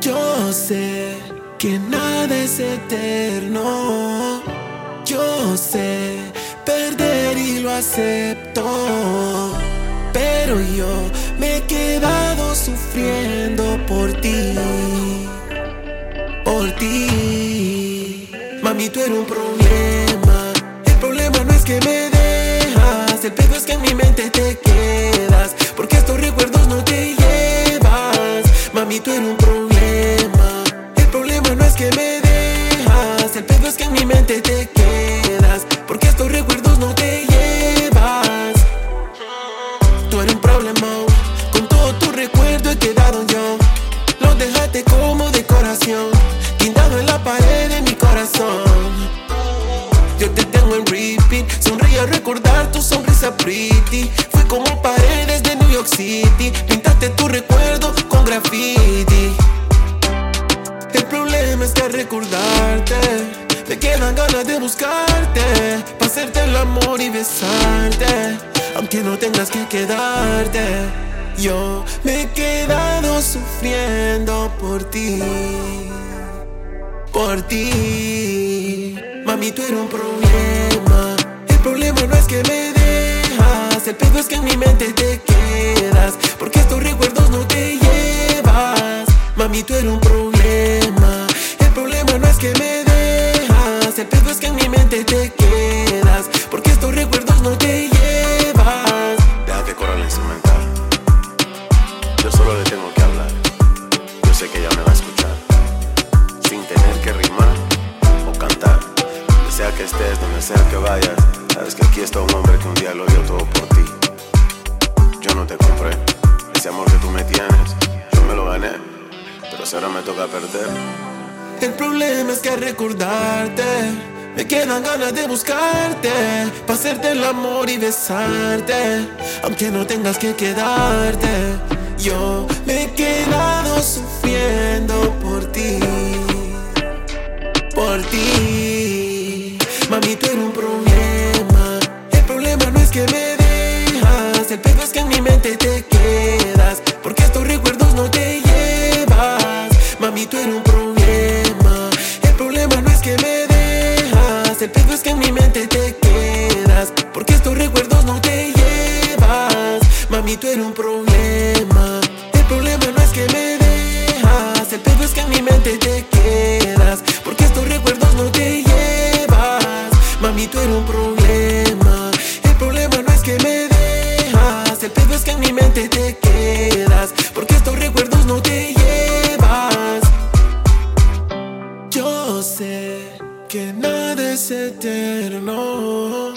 Yo sé que nada es eterno. Yo sé perder y lo acepto. Pero yo me he quedado sufriendo por ti. Por ti. Mami, tú un problema. El pedo es que en mi mente te quedas. Porque estos recuerdos no te llevas. Mami, tú eres un problema. El problema no es que me dejas. El pedo es que en mi mente te quedas. Porque estos recuerdos no te llevas. Tú eres un problema. Con todo tu recuerdo he quedado yo. Lo dejaste como decoración. Guindado en la sonrisa pretty. Fui como paredes de New York City. Pintaste tu recuerdo con graffiti. El problema es que recordarte me quedan ganas de buscarte, para hacerte el amor y besarte, aunque no tengas que quedarte. Yo me he quedado sufriendo por ti, por ti. Mami, tú eres un problema. El problema no es que me el pedo es que en mi mente te quedas, porque estos recuerdos no te llevas. Mami, tú eres un problema. El problema no es que me dejas, el pedo es que en mi mente te quedas, porque estos recuerdos no te llevas. Deja que corra la instrumental. Yo solo le tengo que hablar. Yo sé que ella me va a escuchar. Sin tener que rimar o cantar. Donde sea que estés, donde sea que vayas. Sabes que aquí está un hombre que un día lo dio todo por ti. Yo no te compré. Ese amor que tú me tienes, yo me lo gané. Pero si ahora me toca perder. El problema es que recordarte me quedan ganas de buscarte, para hacerte el amor y besarte, aunque no tengas que quedarte. Yo me he quedado sufriendo por ti, por ti. El pedo es que en mi mente te quedas, porque estos recuerdos no te llevas. Mami, tú eres un problema. El problema no es que me dejas, el pedo es que en mi mente te quedas, porque estos recuerdos no te llevas. Mami, tú eres un problema. El problema no es que me dejas, el pedo es que en mi mente te quedas, porque estos recuerdos no te llevas. Mami, tú eres un problema. El pedo es que en mi mente te quedas, porque estos recuerdos no te llevas. Yo sé que nada es eterno.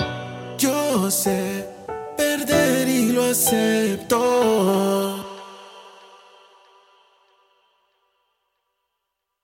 Yo sé perder y lo acepto.